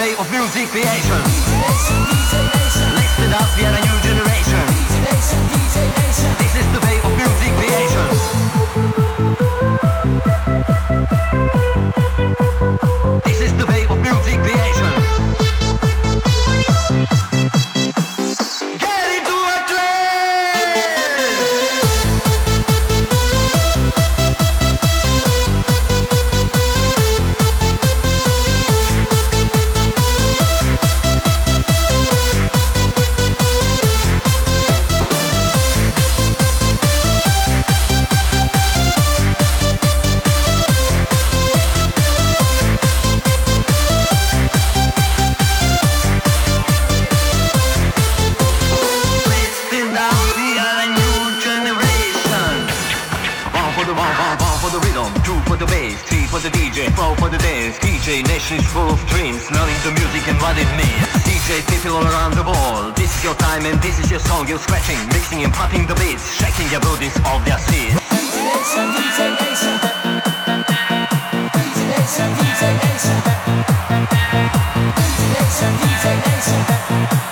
way of music creation. your song, you're scratching, mixing and popping the beats, shaking your bodies off their seats. Ventilation, ventilation, DJ ventilation.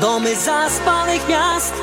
Domy zaspanych miast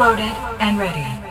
loaded and ready.